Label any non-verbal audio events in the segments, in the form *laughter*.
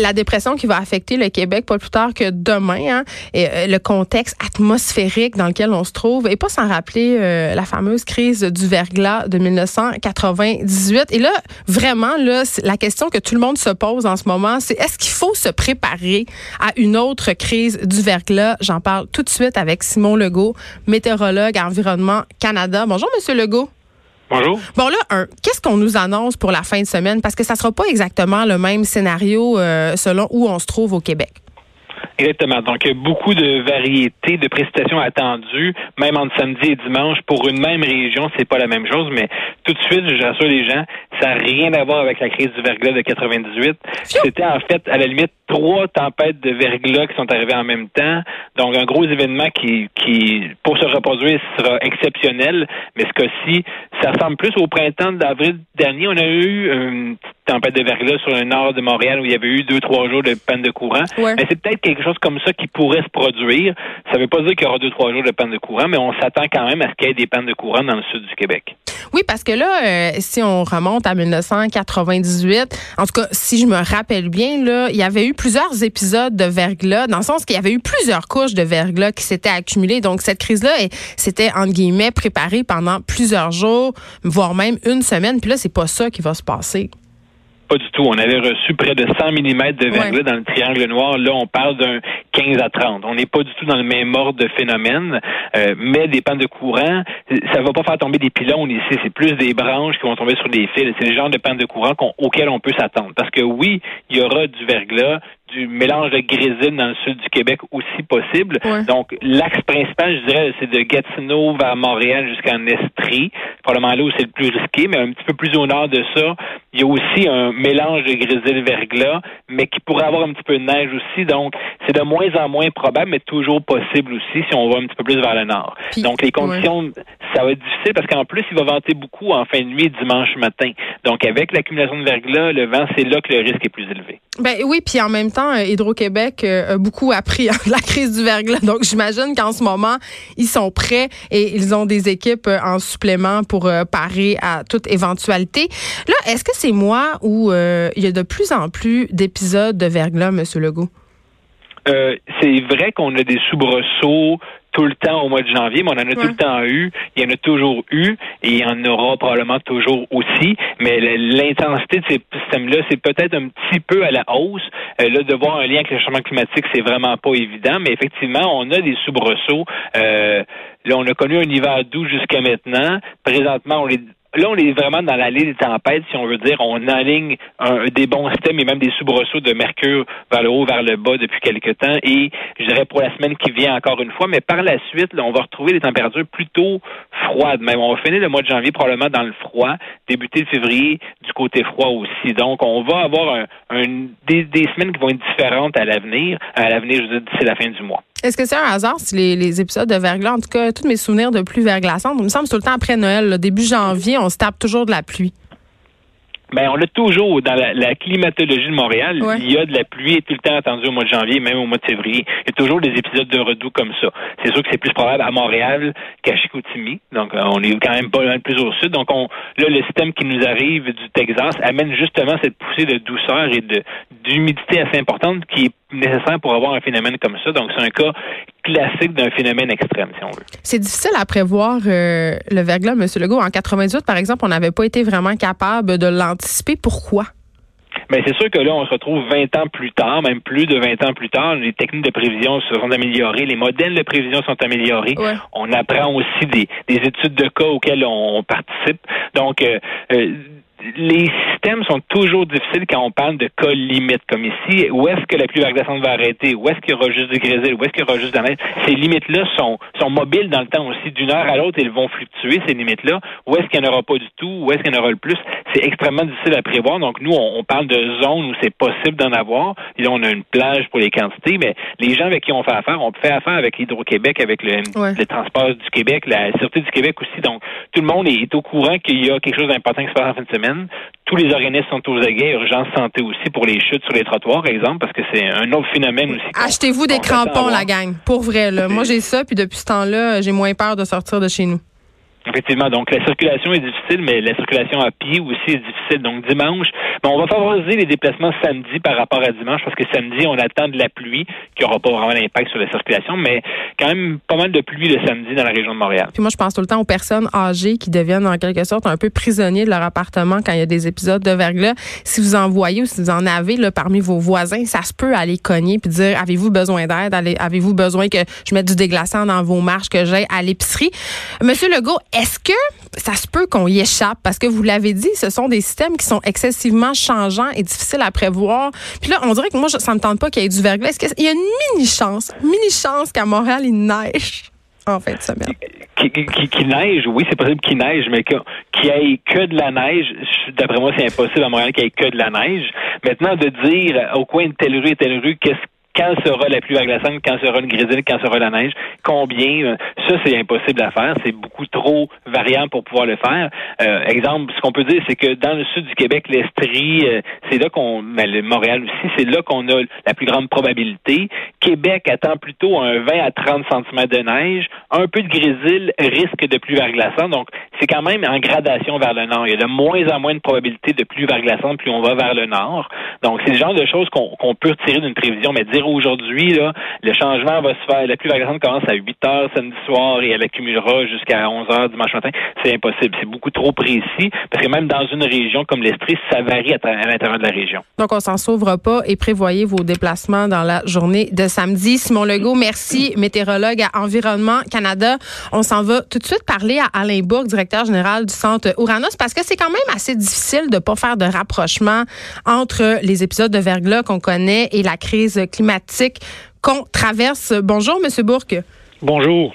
la dépression qui va affecter le Québec pas plus tard que demain, hein, et, euh, le contexte atmosphérique dans lequel on se trouve, et pas sans rappeler euh, la fameuse crise du verglas de 1998. Et là, vraiment, là, la question que tout le monde se pose en ce moment, c'est est-ce qu'il faut se préparer à une autre crise du verglas? J'en parle tout de suite avec Simon Legault, météorologue à Environnement Canada. Bonjour, Monsieur Legault. Bonjour. Bon là, un, qu'est-ce qu'on nous annonce pour la fin de semaine? Parce que ça sera pas exactement le même scénario euh, selon où on se trouve au Québec. Exactement. Donc, il y a beaucoup de variétés de précipitations attendues, même entre samedi et dimanche. Pour une même région, c'est pas la même chose, mais tout de suite, j'assure les gens, ça n'a rien à voir avec la crise du verglas de 98. C'était en fait, à la limite, trois tempêtes de verglas qui sont arrivées en même temps. Donc, un gros événement qui, qui pour se reproduire, sera exceptionnel. Mais ce cas-ci, ça ressemble plus au printemps d'avril dernier. On a eu une petite tempête de verglas sur le nord de Montréal où il y avait eu deux, trois jours de panne de courant. Mais c'est peut-être quelque chose comme ça qui pourrait se produire. Ça ne veut pas dire qu'il y aura deux, trois jours de panne de courant, mais on s'attend quand même à ce qu'il y ait des pannes de courant dans le sud du Québec. Oui, parce que là, euh, si on remonte à 1998, en tout cas, si je me rappelle bien, là, il y avait eu plusieurs épisodes de verglas, dans le sens qu'il y avait eu plusieurs couches de verglas qui s'étaient accumulées. Donc, cette crise-là, c'était, entre guillemets, préparée pendant plusieurs jours, voire même une semaine. Puis là, c'est pas ça qui va se passer. Pas du tout. On avait reçu près de 100 mm de verglas dans le triangle noir. Là, on parle d'un 15 à 30. On n'est pas du tout dans le même ordre de phénomène, euh, mais des pannes de courant, ça va pas faire tomber des pylônes ici. C'est plus des branches qui vont tomber sur des fils. C'est le genre de panne de courant auquel on peut s'attendre. Parce que oui, il y aura du verglas, du mélange de grésil dans le sud du Québec aussi possible. Donc, l'axe principal, je dirais, c'est de Gatineau vers Montréal jusqu'en Estrie. Probablement là où c'est le plus risqué, mais un petit peu plus au nord de ça, il y a aussi un mélange de grésil verglas, mais qui pourrait avoir un petit peu de neige aussi. Donc, c'est de moins en moins probable, mais toujours possible aussi si on va un petit peu plus vers le nord. Donc, les conditions, ça va être difficile parce qu'en plus, il va venter beaucoup en fin de nuit dimanche matin. Donc, avec l'accumulation de verglas, le vent, c'est là que le risque est plus élevé. Ben oui, puis en même temps, euh, Hydro-Québec euh, a beaucoup appris *laughs* la crise du verglas. Donc, j'imagine qu'en ce moment, ils sont prêts et ils ont des équipes euh, en supplément pour parer à toute éventualité. Là, est-ce que c'est moi ou il y a de plus en plus d'épisodes de verglas, M. Legault? c'est vrai qu'on a des soubresauts tout le temps au mois de janvier, mais on en a tout le temps eu. Il y en a toujours eu et il y en aura probablement toujours aussi. Mais l'intensité de ces systèmes-là, c'est peut-être un petit peu à la hausse. Euh, là, de voir un lien avec le changement climatique, c'est vraiment pas évident. Mais effectivement, on a des soubresauts. Euh, là, on a connu un hiver doux jusqu'à maintenant. Présentement, on est Là, on est vraiment dans l'allée des tempêtes, si on veut dire. On aligne un, des bons systèmes et même des soubresauts de mercure vers le haut, vers le bas depuis quelque temps. Et je dirais pour la semaine qui vient encore une fois. Mais par la suite, là, on va retrouver des températures plutôt froides. Même on va finir le mois de janvier probablement dans le froid, débuter le février du côté froid aussi. Donc, on va avoir un, des, des semaines qui vont être différentes à l'avenir. À l'avenir, je veux dire, d'ici la fin du mois. Est-ce que c'est un hasard si les, épisodes de verglas, en tout cas, tous mes souvenirs de pluie verglaçante, il me semble tout le temps après Noël, début janvier, on se tape toujours de la pluie. Ben, on a toujours, dans la, climatologie de Montréal, il y a de la pluie tout le temps attendue au mois de janvier, même au mois de février. Il y a toujours des épisodes de redoux comme ça. C'est sûr que c'est plus probable à Montréal qu'à Chicoutimi. Donc, euh, on est quand même pas loin plus au sud. Donc, on, là, le système qui nous arrive du Texas amène justement cette poussée de douceur et de, d'humidité assez importante qui est nécessaire pour avoir un phénomène comme ça. Donc, c'est un cas classique d'un phénomène extrême, si on veut. C'est difficile à prévoir euh, le verglas, M. Legault. En 98, par exemple, on n'avait pas été vraiment capable de l'anticiper. Pourquoi? Mais c'est sûr que là, on se retrouve 20 ans plus tard, même plus de 20 ans plus tard. Les techniques de prévision se sont améliorées, les modèles de prévision sont améliorés. On apprend aussi des, études de cas auxquelles on, participe. Donc, euh, euh, les systèmes sont toujours difficiles quand on parle de cas limites, comme ici. Où est-ce que la pluie verglaçante va arrêter? Où est-ce qu'il y aura juste du grésil? Où est-ce qu'il y aura juste de la neige? Ces limites-là sont, sont mobiles dans le temps aussi. D'une heure à l'autre, elles vont fluctuer, ces limites-là. Où est-ce qu'il n'y en aura pas du tout? Où est-ce qu'il y en aura le plus? C'est extrêmement difficile à prévoir. Donc, nous, on, parle de zones où c'est possible d'en avoir. Et là, on a une plage pour les quantités, mais les gens avec qui on fait affaire, on fait affaire avec Hydro-Québec, avec le, le transport du Québec, la Sûreté du Québec aussi. Donc, tout le monde est au courant qu'il y a quelque chose d'important qui se passe en fin de semaine tous les organismes sont aux aguets, urgence santé aussi pour les chutes sur les trottoirs, par exemple, parce que c'est un autre phénomène aussi. Achetez-vous des crampons, la gang. Pour vrai, là. Moi, j'ai ça, puis depuis ce temps-là, j'ai moins peur de sortir de chez nous. Effectivement, donc la circulation est difficile, mais la circulation à pied aussi est difficile. Donc dimanche, bon, on va favoriser les déplacements samedi par rapport à dimanche parce que samedi, on attend de la pluie qui n'aura pas vraiment d'impact sur la circulation, mais quand même pas mal de pluie le samedi dans la région de Montréal. Puis moi, je pense tout le temps aux personnes âgées qui deviennent en quelque sorte un peu prisonniers de leur appartement quand il y a des épisodes de verglas. Si vous en voyez ou si vous en avez là, parmi vos voisins, ça se peut aller cogner puis dire avez-vous besoin d'aide, avez-vous besoin que je mette du déglaçant dans vos marches que j'ai à l'épicerie? Monsieur Legault, est-ce que ça se peut qu'on y échappe? Parce que vous l'avez dit, ce sont des systèmes qui sont excessivement changeants et difficiles à prévoir. Puis là, on dirait que moi, ça me tente pas qu'il y ait du verglas. Est-ce qu'il y a une mini-chance, mini-chance qu'à Montréal, il neige? En ça qui, qui, qui, neige, oui, c'est possible qu'il neige, mais qu'il n'y ait que de la neige, d'après moi, c'est impossible à Montréal qu'il n'y ait que de la neige. Maintenant, de dire au coin de telle rue et telle rue, qu'est-ce quand sera la pluie verglaçante, quand sera le grésil, quand sera la neige, combien, euh, ça c'est impossible à faire, c'est beaucoup trop variable pour pouvoir le faire. Euh, exemple, ce qu'on peut dire, c'est que dans le sud du Québec, l'Estrie, euh, c'est là qu'on, mais le Montréal aussi, c'est là qu'on a la plus grande probabilité. Québec attend plutôt un 20 à 30 cm de neige, un peu de grésil, risque de pluie verglaçante, donc c'est quand même en gradation vers le nord. Il y a de moins en moins de probabilité de pluie verglaçante plus on va vers le nord. Donc c'est le genre de choses qu'on peut retirer d'une prévision, mais dire aujourd'hui, le changement va se faire. La pluie commence à 8 heures samedi soir et elle accumulera jusqu'à 11 heures dimanche matin. C'est impossible. C'est beaucoup trop précis parce que même dans une région comme l'Estrie, ça varie à, l'intérieur de la région. Donc, on s'en sauvera pas et prévoyez vos déplacements dans la journée de samedi. Simon Legault, merci, météorologue à Environnement Canada. On s'en va tout de suite parler à Alain Bourg, directeur général du Centre Ouranos, parce que c'est quand même assez difficile de pas faire de rapprochement entre les épisodes de verglas qu'on connaît et la crise climatique qu'on traverse. Bonjour, Monsieur Bourque. Bonjour.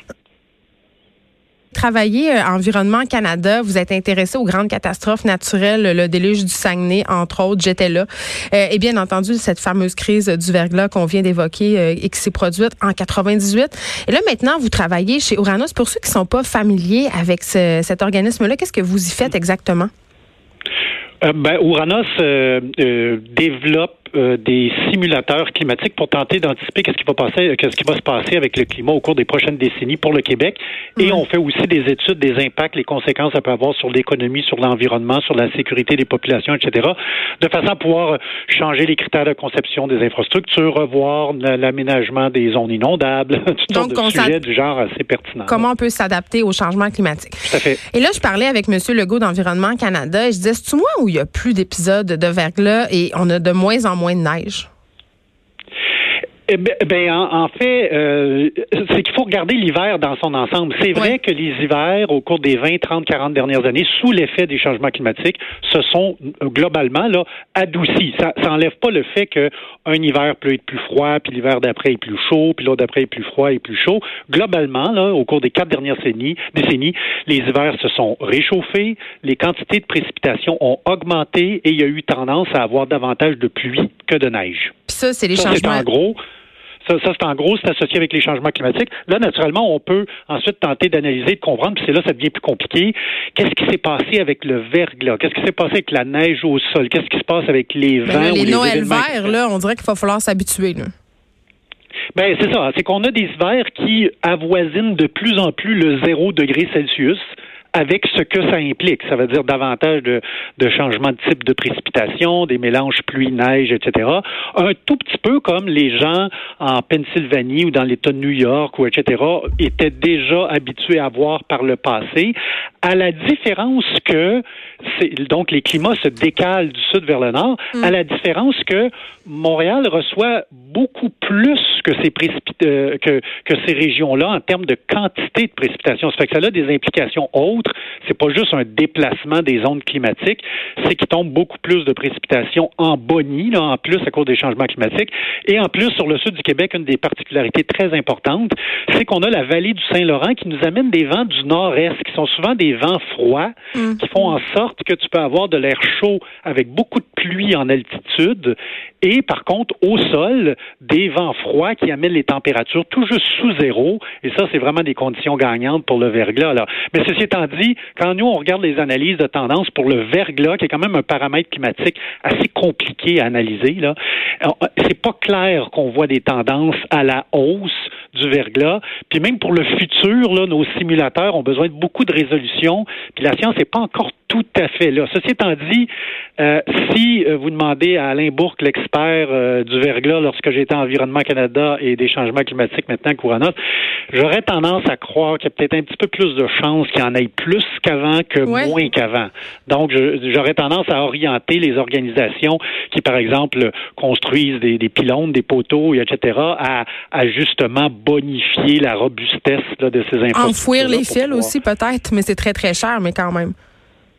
Travaillez à euh, Environnement Canada, vous êtes intéressé aux grandes catastrophes naturelles, le déluge du Saguenay, entre autres, j'étais là. Euh, et bien entendu, cette fameuse crise du verglas qu'on vient d'évoquer euh, et qui s'est produite en 98. Et là, maintenant, vous travaillez chez Uranus. Pour ceux qui ne sont pas familiers avec cet organisme-là, qu'est-ce que vous y faites exactement? ben, Uranus développe euh, des simulateurs climatiques pour tenter d'anticiper qu'est-ce qui va passer, qu'est-ce qui va se passer avec le climat au cours des prochaines décennies pour le Québec. Et on fait aussi des études des impacts, les conséquences ça peut avoir sur l'économie, sur l'environnement, sur la sécurité des populations, etc. De façon à pouvoir changer les critères de conception des infrastructures, revoir l'aménagement des zones inondables, *laughs* tout sortes de sujets du genre assez pertinents. Comment on peut s'adapter au changement climatique. Tout à fait. Et là, je parlais avec M. Legault d'Environnement Canada et je disais, c'est moi où il y a plus d'épisodes de verglas et on a de moins en moins moins de neige? Eh ben, ben en, fait, euh, c'est qu'il faut regarder l'hiver dans son ensemble. C'est vrai que les hivers, au cours des 20, 30, 40 dernières années, sous l'effet des changements climatiques, se sont euh, globalement là adoucis. Ça, ça enlève pas le fait qu'un hiver peut être plus froid, puis l'hiver d'après est plus chaud, puis l'autre d'après est plus froid et plus chaud. Globalement, là, au cours des quatre dernières décennies, décennies, les hivers se sont réchauffés, les quantités de précipitations ont augmenté et il y a eu tendance à avoir davantage de pluie que de neige. Puis ça, c'est les changements. En gros, ça, ça c'est en gros, c'est associé avec les changements climatiques. Là, naturellement, on peut ensuite tenter d'analyser, de comprendre, puis c'est là ça devient plus compliqué. Qu'est-ce qui s'est passé avec le verglas? Qu'est-ce qui s'est passé avec la neige au sol? Qu'est-ce qui se passe avec les ben vents? les, les Noël verts, là, on dirait qu'il va falloir s'habituer. Là. Ben c'est ça. C'est qu'on a des hivers qui avoisinent de plus en plus le zéro degré Celsius avec ce que ça implique. Ça veut dire davantage de, de changements de type de précipitation, des mélanges pluie-neige, etc. Un tout petit peu comme les gens en Pennsylvanie ou dans l'État de New York ou etc. étaient déjà habitués à voir par le passé, à la différence que donc les climats se décalent du sud vers le nord, à mm. la différence que Montréal reçoit beaucoup plus que ces euh, que, que ces régions-là en termes de quantité de précipitations. Ça fait que ça a des implications autres. C'est pas juste un déplacement des ondes climatiques, c'est qu'il tombe beaucoup plus de précipitations en Bonnie, là, en plus à cause des changements climatiques. Et en plus, sur le sud du Québec, une des particularités très importantes, c'est qu'on a la vallée du Saint-Laurent qui nous amène des vents du nord-est, qui sont souvent des vents froids, mm. qui font en sorte que tu peux avoir de l'air chaud avec beaucoup de pluie en altitude et par contre au sol des vents froids qui amènent les températures tout juste sous zéro et ça c'est vraiment des conditions gagnantes pour le verglas. Alors, mais ceci étant dit, quand nous on regarde les analyses de tendance pour le verglas qui est quand même un paramètre climatique assez compliqué à analyser là, c'est pas clair qu'on voit des tendances à la hausse du verglas. Puis même pour le futur, là, nos simulateurs ont besoin de beaucoup de résolution. Puis la science n'est pas encore tout à fait là. Ceci étant dit, euh, si euh, vous demandez à Alain Bourque, l'expert euh, du verglas, lorsque j'étais en Environnement Canada et des changements climatiques maintenant Couronat, j'aurais tendance à croire qu'il y a peut-être un petit peu plus de chances qu'il y en ait plus qu'avant que moins qu'avant. Donc, j'aurais tendance à orienter les organisations qui, par exemple, construisent des, des pylônes, des poteaux, etc., à, à justement bonifier la robustesse de ces infrastructures. Enfouir les fils aussi, peut-être, mais c'est très, très cher, mais quand même.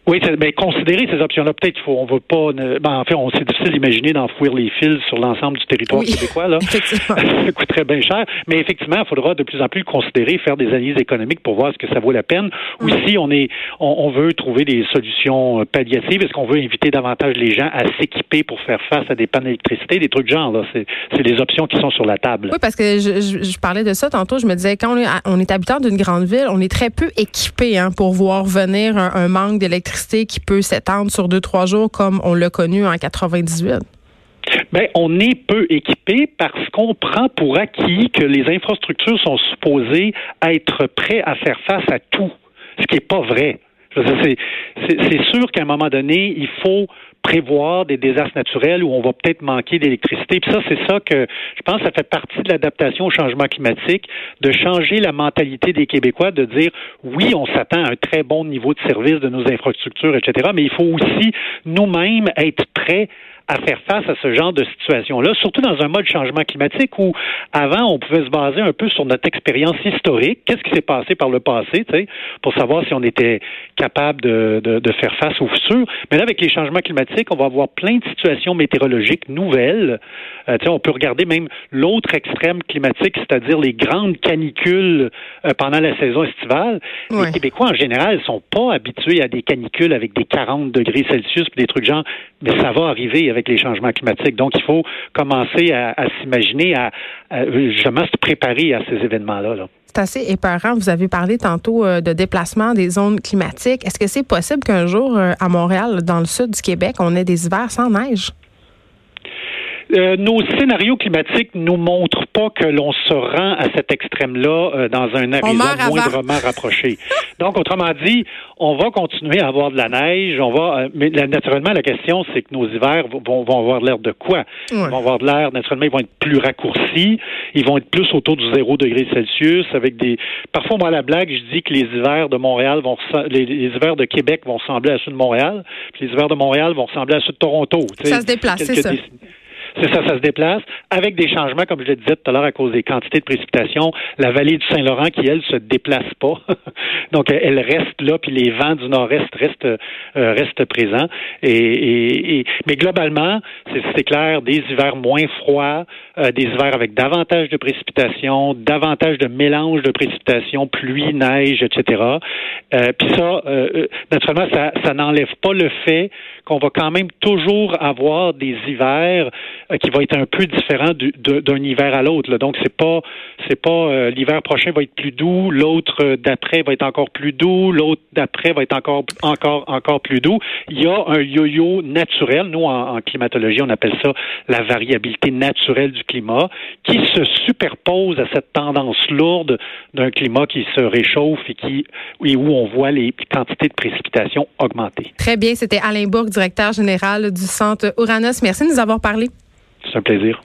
Oui, mais considérer ces options-là, peut-être faut, on veut pas. Ben, en fait, on c'est difficile d'imaginer d'enfouir les fils sur l'ensemble du territoire québécois là. *laughs* *laughs* ça coûterait bien cher, mais effectivement, il faudra de plus en plus le considérer, faire des analyses économiques pour voir ce que ça vaut la peine. Ou si on est, on, veut trouver des solutions euh, palliatives, est-ce qu'on veut inviter davantage les gens à s'équiper pour faire face à des pannes d'électricité, des trucs de genre là? C'est, c'est des options qui sont sur la table. Oui, parce que je, je, parlais de ça tantôt. Je me disais quand on est, on est habitant d'une grande ville, on est très peu équipé hein, pour voir venir un, un manque d'électricité qui peut s'étendre sur deux, trois jours comme on l'a connu en 98? Bien, on est peu équipé parce qu'on prend pour acquis que les infrastructures sont supposées être prêtes à faire face à tout, ce qui n'est pas vrai. C'est sûr qu'à un moment donné, il faut prévoir des désastres naturels où on va peut-être manquer d'électricité. Puis ça, c'est ça que je pense ça fait partie de l'adaptation au changement climatique, de changer la mentalité des Québécois, de dire oui, on s'attend à un très bon niveau de service de nos infrastructures, etc. Mais il faut aussi nous-mêmes être prêts à faire face à ce genre de situation-là, surtout dans un mode changement climatique où avant on pouvait se baser un peu sur notre expérience historique, qu'est-ce qui s'est passé par le passé, tu sais, pour savoir si on était capable de, de, de, faire face au futur. Mais là, avec les changements climatiques, on va avoir plein de situations météorologiques nouvelles. Euh, tu sais, on peut regarder même l'autre extrême climatique, c'est-à-dire les grandes canicules euh, pendant la saison estivale. Les Québécois en général sont pas habitués à des canicules avec des 40 degrés Celsius, des trucs genre, mais ça va arriver avec les changements climatiques. Donc, il faut commencer à, s'imaginer, à, justement se préparer à ces événements-là. C'est assez épeurant. Vous avez parlé tantôt euh, de déplacement des zones climatiques. Est-ce que c'est possible qu'un jour, euh, à Montréal, dans le sud du Québec, on ait des hivers sans neige? Euh, nos scénarios climatiques nous montrent pas que l'on se rend à cet extrême-là euh, dans un horizon moindrement rapproché. *laughs* Donc, autrement dit, on va continuer à avoir de la neige. On va, euh, mais naturellement, la question, c'est que nos hivers vont, vont avoir l'air de quoi? Ils vont avoir de l'air. Naturellement, ils vont être plus raccourcis. Ils vont être plus autour du zéro degré Celsius, avec des. Parfois, moi, à la blague, je dis que les hivers de Montréal vont les, les, hivers de Québec vont ressembler à ceux de Montréal, puis les hivers de Montréal vont ressembler à ceux de Toronto. Ça se déplace, c'est ça. C'est ça, ça se déplace avec des changements, comme je le disais tout à l'heure, à cause des quantités de précipitations. La vallée du Saint-Laurent, qui, elle, se déplace pas. *laughs* Donc, elle reste là, puis les vents du nord-est restent, euh, restent présents. Et, et, mais globalement, c'est clair, des hivers moins froids, euh, des hivers avec davantage de précipitations, davantage de mélange de précipitations, pluie, neige, etc. Euh, puis ça, euh, naturellement, ça, ça n'enlève pas le fait qu'on va quand même toujours avoir des hivers euh, qui vont être un peu différents d'un hiver à l'autre. Donc c'est pas c'est pas euh, l'hiver prochain va être plus doux, l'autre d'après va être encore plus doux, l'autre d'après va être encore encore encore plus doux. Il y a un yo-yo naturel. Nous en, climatologie on appelle ça la variabilité naturelle du climat qui se superpose à cette tendance lourde d'un climat qui se réchauffe et qui et où on voit les quantités de précipitations augmenter. Très bien, c'était Alain Bourg, directeur général du Centre Uranus. Merci de nous avoir parlé. C'est un plaisir.